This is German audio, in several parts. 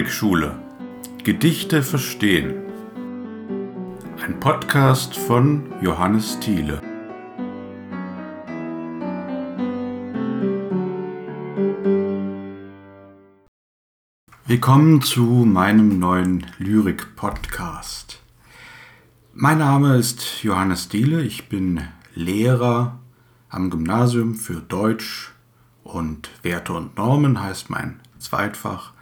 Lyrikschule. Gedichte verstehen. Ein Podcast von Johannes Thiele. Willkommen zu meinem neuen Lyrik-Podcast. Mein Name ist Johannes Thiele. Ich bin Lehrer am Gymnasium für Deutsch und Werte und Normen, heißt mein Zweitfach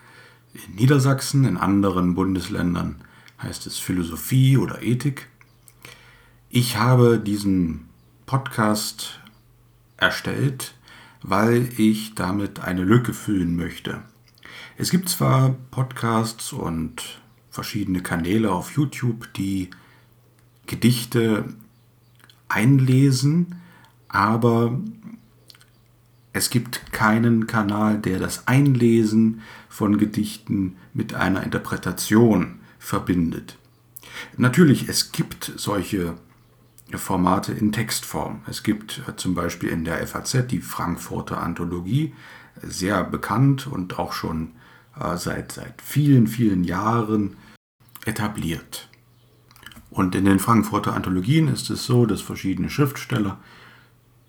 in Niedersachsen, in anderen Bundesländern heißt es Philosophie oder Ethik. Ich habe diesen Podcast erstellt, weil ich damit eine Lücke füllen möchte. Es gibt zwar Podcasts und verschiedene Kanäle auf YouTube, die Gedichte einlesen, aber es gibt keinen Kanal, der das Einlesen von Gedichten mit einer Interpretation verbindet. Natürlich, es gibt solche Formate in Textform. Es gibt äh, zum Beispiel in der FAZ die Frankfurter Anthologie, sehr bekannt und auch schon äh, seit, seit vielen, vielen Jahren etabliert. Und in den Frankfurter Anthologien ist es so, dass verschiedene Schriftsteller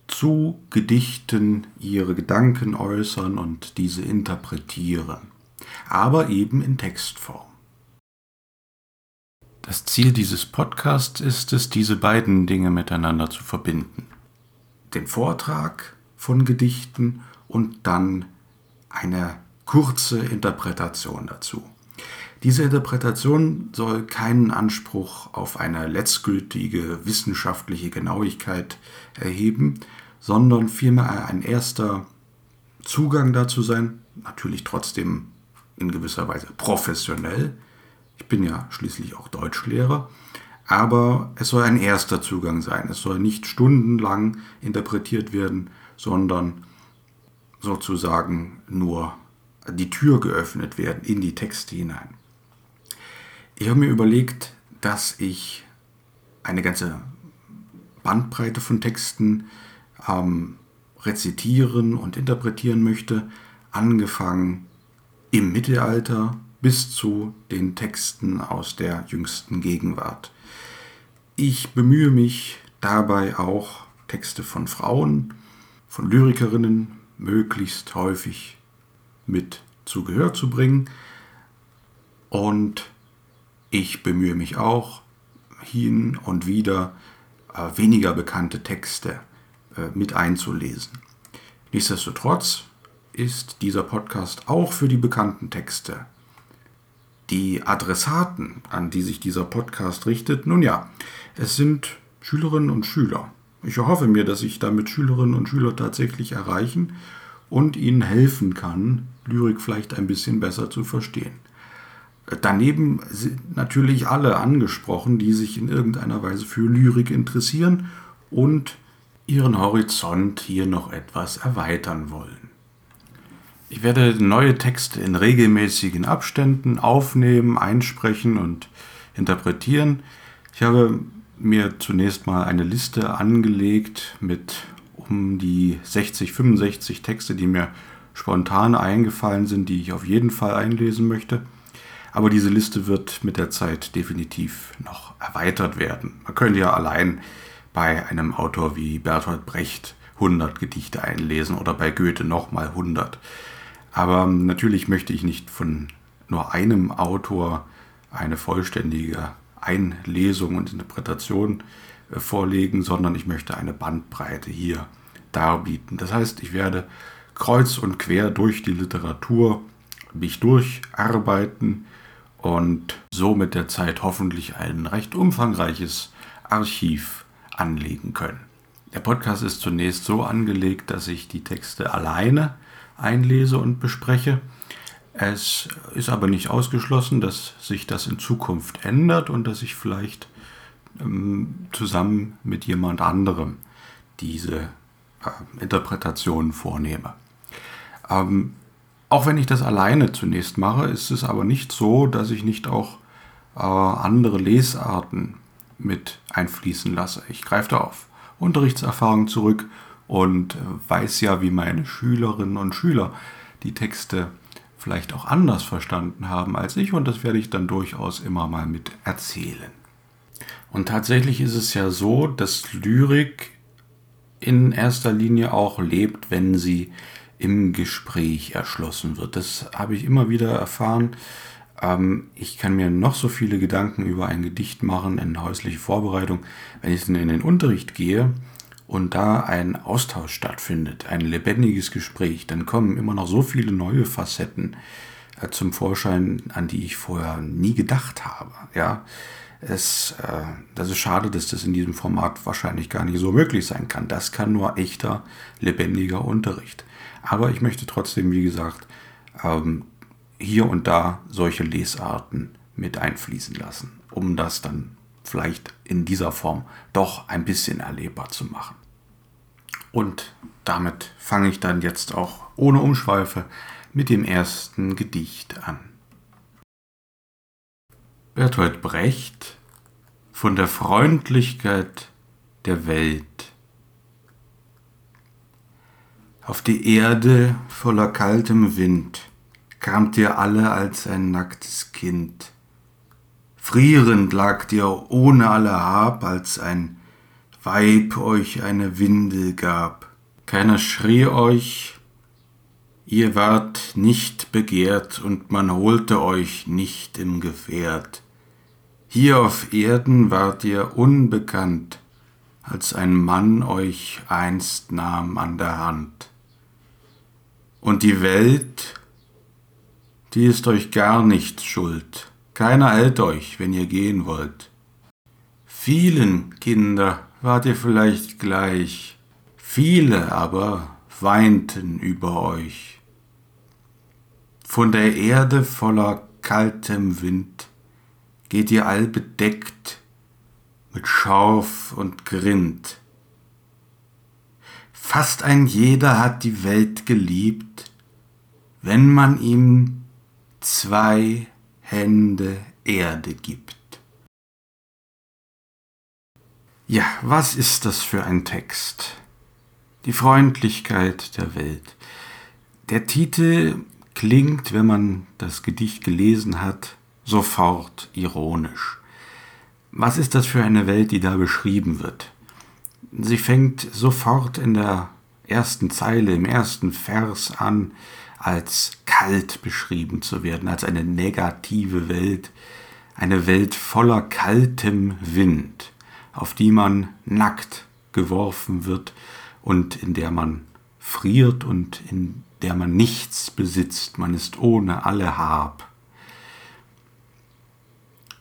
zu Gedichten ihre Gedanken äußern und diese interpretieren, aber eben in Textform. Das Ziel dieses Podcasts ist es, diese beiden Dinge miteinander zu verbinden. Den Vortrag von Gedichten und dann eine kurze Interpretation dazu. Diese Interpretation soll keinen Anspruch auf eine letztgültige wissenschaftliche Genauigkeit erheben, sondern vielmehr ein erster Zugang dazu sein, natürlich trotzdem in gewisser Weise professionell. Ich bin ja schließlich auch Deutschlehrer, aber es soll ein erster Zugang sein. Es soll nicht stundenlang interpretiert werden, sondern sozusagen nur die Tür geöffnet werden in die Texte hinein. Ich habe mir überlegt, dass ich eine ganze Bandbreite von Texten ähm, rezitieren und interpretieren möchte, angefangen im Mittelalter bis zu den Texten aus der jüngsten Gegenwart. Ich bemühe mich dabei auch, Texte von Frauen, von Lyrikerinnen möglichst häufig mit zu Gehör zu bringen und ich bemühe mich auch, hin und wieder äh, weniger bekannte Texte mit einzulesen. Nichtsdestotrotz ist dieser Podcast auch für die bekannten Texte. Die Adressaten, an die sich dieser Podcast richtet, nun ja, es sind Schülerinnen und Schüler. Ich hoffe mir, dass ich damit Schülerinnen und Schüler tatsächlich erreichen und ihnen helfen kann, Lyrik vielleicht ein bisschen besser zu verstehen. Daneben sind natürlich alle angesprochen, die sich in irgendeiner Weise für Lyrik interessieren und ihren Horizont hier noch etwas erweitern wollen. Ich werde neue Texte in regelmäßigen Abständen aufnehmen, einsprechen und interpretieren. Ich habe mir zunächst mal eine Liste angelegt mit um die 60, 65 Texte, die mir spontan eingefallen sind, die ich auf jeden Fall einlesen möchte. Aber diese Liste wird mit der Zeit definitiv noch erweitert werden. Man könnte ja allein bei einem Autor wie Bertolt Brecht 100 Gedichte einlesen oder bei Goethe nochmal 100. Aber natürlich möchte ich nicht von nur einem Autor eine vollständige Einlesung und Interpretation äh, vorlegen, sondern ich möchte eine Bandbreite hier darbieten. Das heißt, ich werde kreuz und quer durch die Literatur mich durcharbeiten, und so mit der Zeit hoffentlich ein recht umfangreiches Archiv anlegen können. Der Podcast ist zunächst so angelegt, dass ich die Texte alleine einlese und bespreche. Es ist aber nicht ausgeschlossen, dass sich das in Zukunft ändert und dass ich vielleicht ähm, zusammen mit jemand anderem diese äh, Interpretationen vornehme. Ähm, auch wenn ich das alleine zunächst mache, ist es aber nicht so, dass ich nicht auch äh, andere Lesarten mit einfließen lasse. Ich greife da auf Unterrichtserfahrung zurück und äh, weiß ja, wie meine Schülerinnen und Schüler die Texte vielleicht auch anders verstanden haben als ich und das werde ich dann durchaus immer mal mit erzählen. Und tatsächlich ist es ja so, dass Lyrik in erster Linie auch lebt, wenn sie im Gespräch erschlossen wird. Das habe ich immer wieder erfahren. Ähm, ich kann mir noch so viele Gedanken über ein Gedicht machen in häusliche Vorbereitung. Wenn ich dann in den Unterricht gehe und da ein Austausch stattfindet, ein lebendiges Gespräch, dann kommen immer noch so viele neue Facetten äh, zum Vorschein, an die ich vorher nie gedacht habe. Ja, es, äh, das ist schade, dass das in diesem Format wahrscheinlich gar nicht so möglich sein kann. Das kann nur echter, lebendiger Unterricht. Aber ich möchte trotzdem, wie gesagt, ähm, hier und da solche Lesarten mit einfließen lassen, um das dann vielleicht in dieser Form doch ein bisschen erlebbar zu machen. Und damit fange ich dann jetzt auch ohne Umschweife mit dem ersten Gedicht an. Bertolt Brecht von der Freundlichkeit der Welt. Auf die Erde voller kaltem Wind kamt ihr alle als ein nacktes Kind. Frierend lagt ihr ohne alle Hab, als ein Weib euch eine Windel gab. Keiner schrie euch, ihr wart nicht begehrt und man holte euch nicht im Gefährt. Hier auf Erden wart ihr unbekannt, als ein Mann euch einst nahm an der Hand. Und die Welt die ist euch gar nicht schuld. Keiner hält euch, wenn ihr gehen wollt. Vielen Kinder wart ihr vielleicht gleich, viele aber weinten über euch. Von der Erde voller kaltem Wind geht ihr all bedeckt mit Schauf und Grind. Fast ein jeder hat die Welt geliebt, wenn man ihm zwei Hände Erde gibt. Ja, was ist das für ein Text? Die Freundlichkeit der Welt. Der Titel klingt, wenn man das Gedicht gelesen hat, sofort ironisch. Was ist das für eine Welt, die da beschrieben wird? Sie fängt sofort in der ersten Zeile, im ersten Vers an, als kalt beschrieben zu werden, als eine negative Welt, eine Welt voller kaltem Wind, auf die man nackt geworfen wird und in der man friert und in der man nichts besitzt, man ist ohne alle Hab.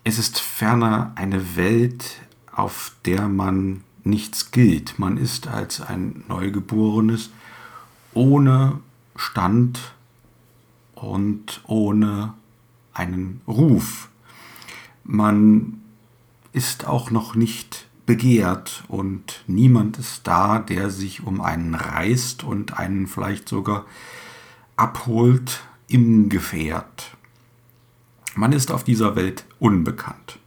Es ist ferner eine Welt, auf der man nichts gilt. Man ist als ein Neugeborenes ohne Stand und ohne einen Ruf. Man ist auch noch nicht begehrt und niemand ist da, der sich um einen reißt und einen vielleicht sogar abholt im Gefährt. Man ist auf dieser Welt unbekannt.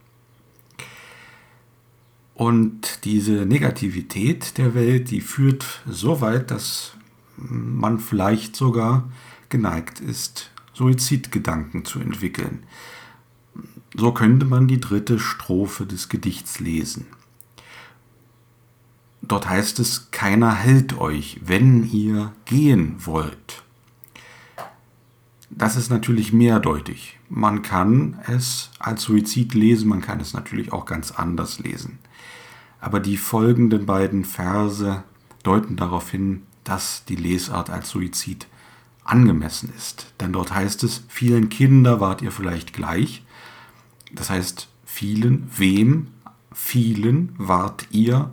Und diese Negativität der Welt, die führt so weit, dass man vielleicht sogar geneigt ist, Suizidgedanken zu entwickeln. So könnte man die dritte Strophe des Gedichts lesen. Dort heißt es, keiner hält euch, wenn ihr gehen wollt. Das ist natürlich mehrdeutig. Man kann es als Suizid lesen, man kann es natürlich auch ganz anders lesen. Aber die folgenden beiden Verse deuten darauf hin, dass die Lesart als Suizid angemessen ist. Denn dort heißt es, vielen Kinder wart ihr vielleicht gleich. Das heißt, vielen, wem, vielen wart ihr.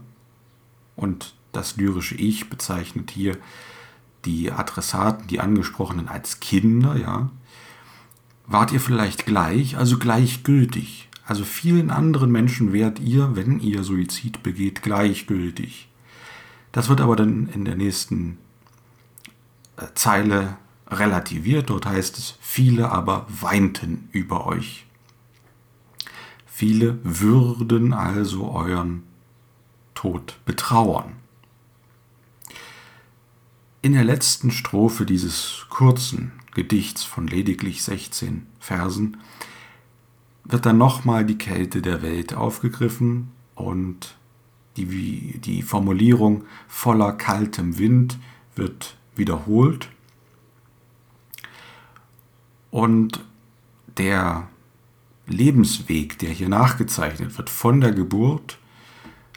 Und das lyrische Ich bezeichnet hier die Adressaten, die Angesprochenen als Kinder, ja. Wart ihr vielleicht gleich, also gleichgültig. Also vielen anderen Menschen wärt ihr, wenn ihr Suizid begeht, gleichgültig. Das wird aber dann in der nächsten äh, Zeile relativiert. Dort heißt es, viele aber weinten über euch. Viele würden also euren Tod betrauern. In der letzten Strophe dieses kurzen Gedichts von lediglich 16 Versen wird dann nochmal die Kälte der Welt aufgegriffen und die, die Formulierung voller kaltem Wind wird wiederholt. Und der Lebensweg, der hier nachgezeichnet wird, von der Geburt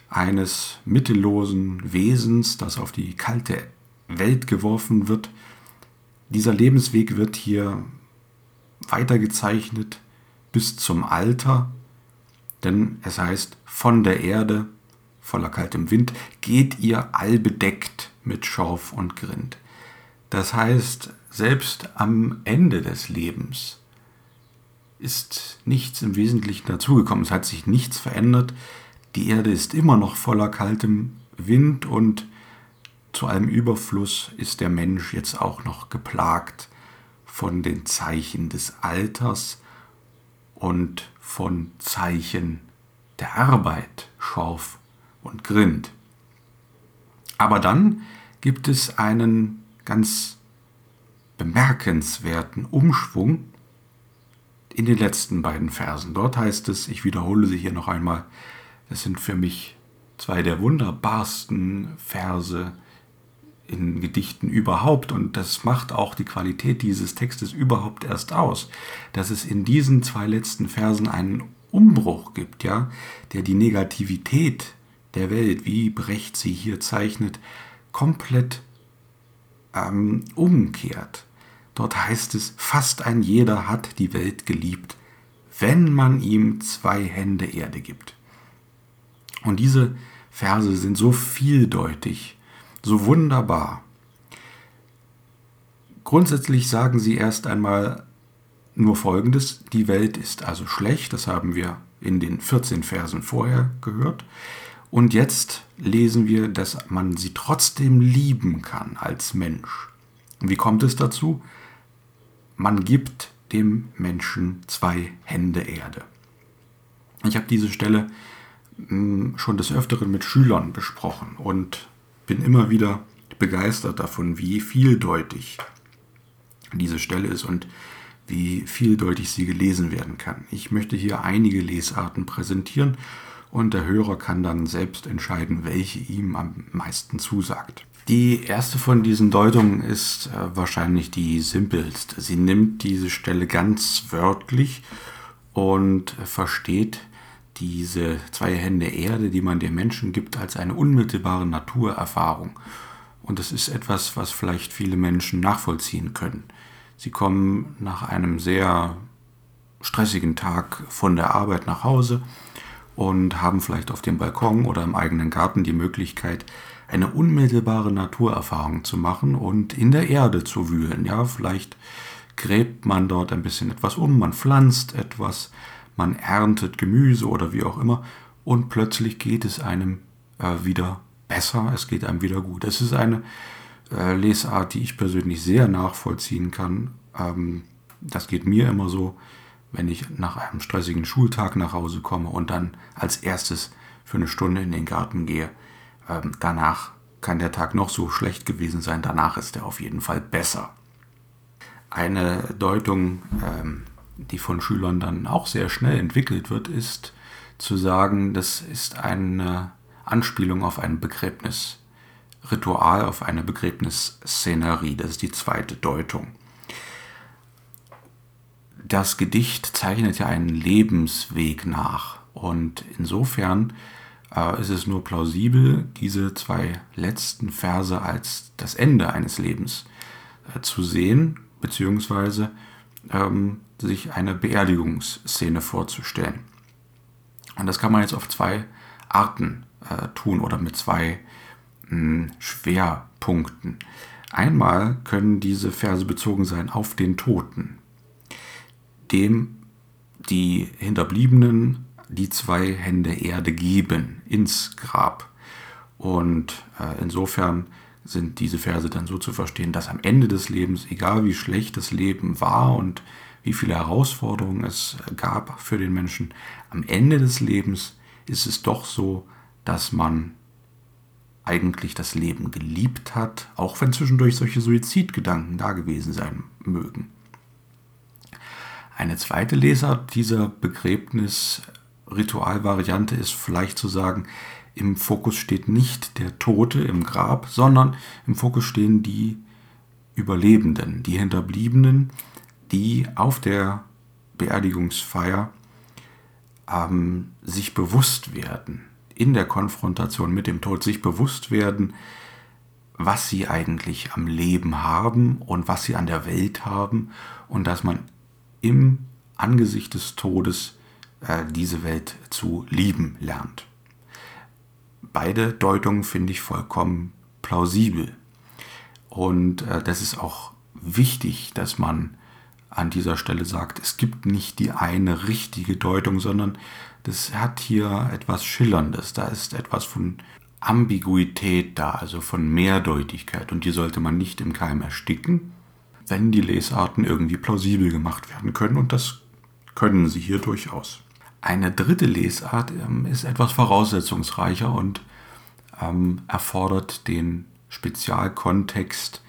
eines mittellosen Wesens, das auf die kalte Welt geworfen wird, dieser Lebensweg wird hier weitergezeichnet bis zum Alter, denn es heißt, von der Erde, voller kaltem Wind, geht ihr allbedeckt mit Schorf und Grind. Das heißt, selbst am Ende des Lebens ist nichts im Wesentlichen dazugekommen. Es hat sich nichts verändert. Die Erde ist immer noch voller kaltem Wind und zu allem Überfluss ist der Mensch jetzt auch noch geplagt von den Zeichen des Alters und von Zeichen der Arbeit, Schorf und Grind. Aber dann gibt es einen ganz bemerkenswerten Umschwung in den letzten beiden Versen. Dort heißt es, ich wiederhole sie hier noch einmal, das sind für mich zwei der wunderbarsten Verse in Gedichten überhaupt und das macht auch die Qualität dieses Textes überhaupt erst aus, dass es in diesen zwei letzten Versen einen Umbruch gibt, ja, der die Negativität der Welt, wie Brecht sie hier zeichnet, komplett ähm, umkehrt. Dort heißt es, fast ein jeder hat die Welt geliebt, wenn man ihm zwei Hände Erde gibt. Und diese Verse sind so vieldeutig, so wunderbar. Grundsätzlich sagen sie erst einmal nur Folgendes, die Welt ist also schlecht, das haben wir in den 14 Versen vorher gehört. Und jetzt lesen wir, dass man sie trotzdem lieben kann als Mensch. Und wie kommt es dazu? Man gibt dem Menschen zwei Hände Erde. Ich habe diese Stelle hm, schon des Öfteren mit Schülern besprochen und bin immer wieder begeistert davon, wie vieldeutig diese Stelle ist und wie vieldeutig sie gelesen werden kann. Ich möchte hier einige Lesarten präsentieren und der Hörer kann dann selbst entscheiden, welche ihm am meisten zusagt. Die erste von diesen Deutungen ist äh, wahrscheinlich die simpelste. Sie nimmt diese Stelle ganz wörtlich und versteht diese zwei Hände Erde, die man dem Menschen gibt, als eine unmittelbare Naturerfahrung. Und das ist etwas, was vielleicht viele Menschen nachvollziehen können. Sie kommen nach einem sehr stressigen Tag von der Arbeit nach Hause und haben vielleicht auf dem Balkon oder im eigenen Garten die Möglichkeit, eine unmittelbare Naturerfahrung zu machen und in der Erde zu wühlen. Ja, vielleicht gräbt man dort ein bisschen etwas um, man pflanzt etwas, man erntet Gemüse oder wie auch immer und plötzlich geht es einem äh, wieder besser, es geht einem wieder gut. Das ist eine äh, Lesart, die ich persönlich sehr nachvollziehen kann. Ähm, das geht mir immer so, wenn ich nach einem stressigen Schultag nach Hause komme und dann als erstes für eine Stunde in den Garten gehe. Ähm, danach kann der Tag noch so schlecht gewesen sein, danach ist er auf jeden Fall besser. Eine Deutung, ähm, die von Schülern dann auch sehr schnell entwickelt wird, ist zu sagen, das ist eine Anspielung auf ein Begräbnisritual, auf eine Begräbnisszenerie. Das ist die zweite Deutung. Das Gedicht zeichnet ja einen Lebensweg nach und insofern äh, ist es nur plausibel, diese zwei letzten Verse als das Ende eines Lebens äh, zu sehen, beziehungsweise ähm, sich eine Beerdigungsszene vorzustellen. Und das kann man jetzt auf zwei Arten äh, tun oder mit zwei mh, hm, Schwerpunkten. Einmal können diese Verse bezogen sein auf den Toten, dem die Hinterbliebenen die zwei Hände Erde geben ins Grab. Und äh, insofern sind diese Verse dann so zu verstehen, dass am Ende des Lebens, egal wie schlecht das Leben war und wie viele Herausforderungen es gab für den Menschen, am Ende des Lebens ist es doch so, dass man eigentlich das Leben geliebt hat, auch wenn zwischendurch solche Suizidgedanken da gewesen sein mögen. Eine zweite Lesart dieser Begräbnisritualvariante ist vielleicht zu sagen, im Fokus steht nicht der Tote im Grab, sondern im Fokus stehen die Überlebenden, die Hinterbliebenen, die auf der Beerdigungsfeier ähm, sich bewusst werden, in der Konfrontation mit dem Tod sich bewusst werden, was sie eigentlich am Leben haben und was sie an der Welt haben und dass man im Angesicht des Todes äh, diese Welt zu lieben lernt. Beide Deutungen finde ich vollkommen plausibel. Und äh, das ist auch wichtig, dass man an dieser Stelle sagt, es gibt nicht die eine richtige Deutung, sondern das hat hier etwas Schillerndes. Da ist etwas von Ambiguität da, also von Mehrdeutigkeit. Und die sollte man nicht im Keim ersticken, wenn die Lesarten irgendwie plausibel gemacht werden können. Und das können sie hier durchaus. Eine dritte Lesart ähm, ist etwas voraussetzungsreicher und ähm, erfordert den Spezialkontext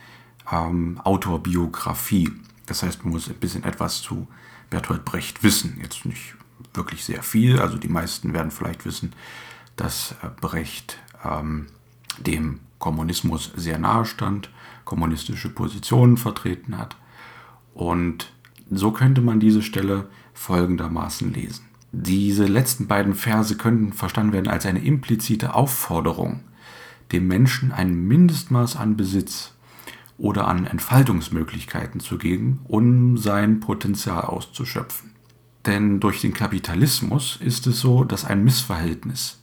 ähm, Autorbiografie. Das heißt, man muss ein bisschen etwas zu Bertolt Brecht wissen. Jetzt nicht wirklich sehr viel. Also die meisten werden vielleicht wissen, dass äh, Brecht ähm, dem Kommunismus sehr nahe stand, kommunistische Positionen vertreten hat. Und so könnte man diese Stelle folgendermaßen lesen. Diese letzten beiden Verse könnten verstanden werden als eine implizite Aufforderung, dem Menschen ein Mindestmaß an Besitz oder an Entfaltungsmöglichkeiten zu geben, um sein Potenzial auszuschöpfen. Denn durch den Kapitalismus ist es so, dass ein Missverhältnis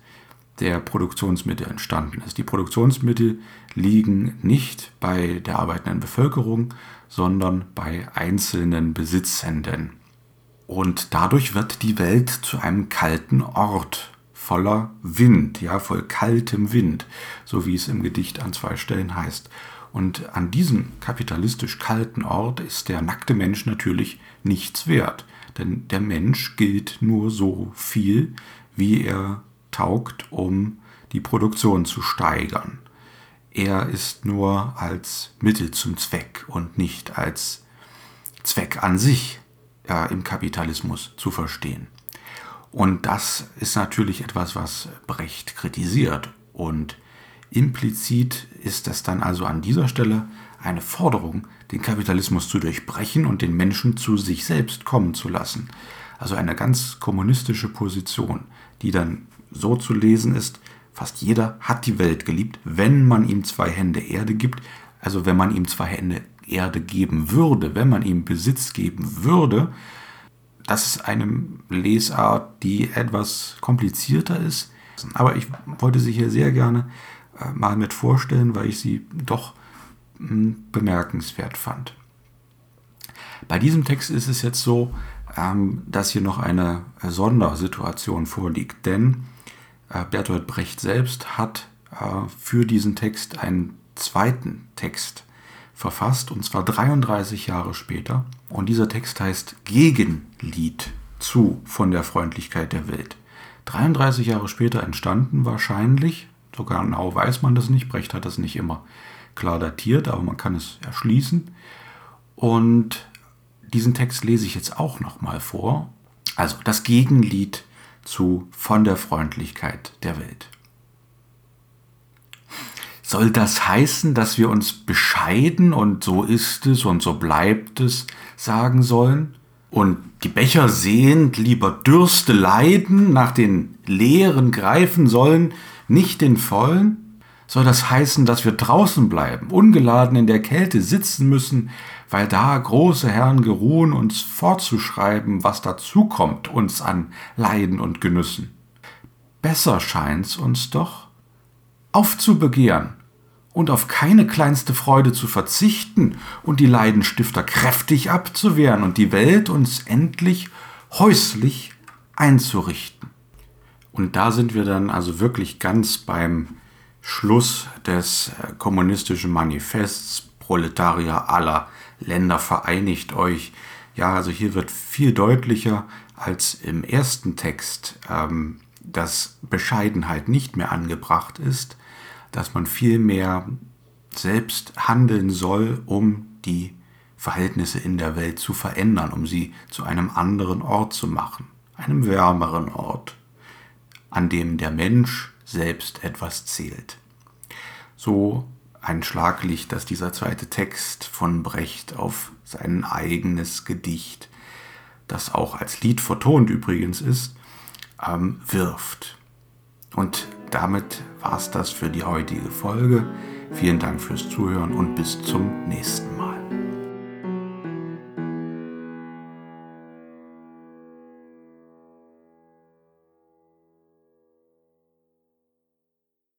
der Produktionsmittel entstanden ist. Die Produktionsmittel liegen nicht bei der arbeitenden Bevölkerung, sondern bei einzelnen Besitzenden. Und dadurch wird die Welt zu einem kalten Ort voller Wind, ja, voll kaltem Wind, so wie es im Gedicht an zwei Stellen heißt. Und an diesem kapitalistisch kalten Ort ist der nackte Mensch natürlich nichts wert. Denn der Mensch gilt nur so viel, wie er taugt, um die Produktion zu steigern. Er ist nur als Mittel zum Zweck und nicht als Zweck an sich ja, im Kapitalismus zu verstehen. Und das ist natürlich etwas, was Brecht kritisiert. Und implizit ist es dann also an dieser Stelle eine Forderung, den Kapitalismus zu durchbrechen und den Menschen zu sich selbst kommen zu lassen. Also eine ganz kommunistische Position, die dann so zu lesen ist, fast jeder hat die Welt geliebt, wenn man ihm zwei Hände Erde gibt, also wenn man ihm zwei Hände Erde geben würde, wenn man ihm Besitz geben würde, das ist eine Lesart, die etwas komplizierter ist. Aber ich wollte sie hier sehr gerne äh, mal mit vorstellen, weil ich sie doch hm, bemerkenswert fand. Bei diesem Text ist es jetzt so, ähm, dass hier noch eine Sondersituation vorliegt, denn Bertolt Brecht selbst hat äh, für diesen Text einen zweiten Text verfasst, und zwar 33 Jahre später. Und dieser Text heißt Gegenlied zu von der Freundlichkeit der Welt. 33 Jahre später entstanden wahrscheinlich, sogar genau weiß man das nicht, Brecht hat das nicht immer klar datiert, aber man kann es erschließen. Und diesen Text lese ich jetzt auch nochmal vor. Also das Gegenlied zu von der Freundlichkeit der Welt. Soll das heißen, dass wir uns bescheiden und so ist es und so bleibt es sagen sollen? Und die Becher sehend lieber Dürste leiden, nach den leeren greifen sollen, nicht den vollen? Soll das heißen, dass wir draußen bleiben, ungeladen in der Kälte sitzen müssen, weil da große Herren geruhen, uns fortzuschreiben, was dazukommt uns an Leiden und Genüssen? Besser scheint's uns doch, aufzubegehren und auf keine kleinste Freude zu verzichten und die Leidenstifter kräftig abzuwehren und die Welt uns endlich häuslich einzurichten. Und da sind wir dann also wirklich ganz beim Schluss des äh, kommunistischen Manifests Proletarier aller Länder vereinigt euch. Ja, also hier wird viel deutlicher als im ersten Text, ähm, dass Bescheidenheit nicht mehr angebracht ist, dass man vielmehr selbst handeln soll, um die Verhältnisse in der Welt zu verändern, um sie zu einem anderen Ort zu machen, einem wärmeren Ort, an dem der Mensch selbst etwas zählt. So ein Schlaglicht, dass dieser zweite Text von Brecht auf sein eigenes Gedicht, das auch als Lied vertont übrigens ist, ähm, wirft. Und damit war es das für die heutige Folge. Vielen Dank fürs Zuhören und bis zum nächsten Mal.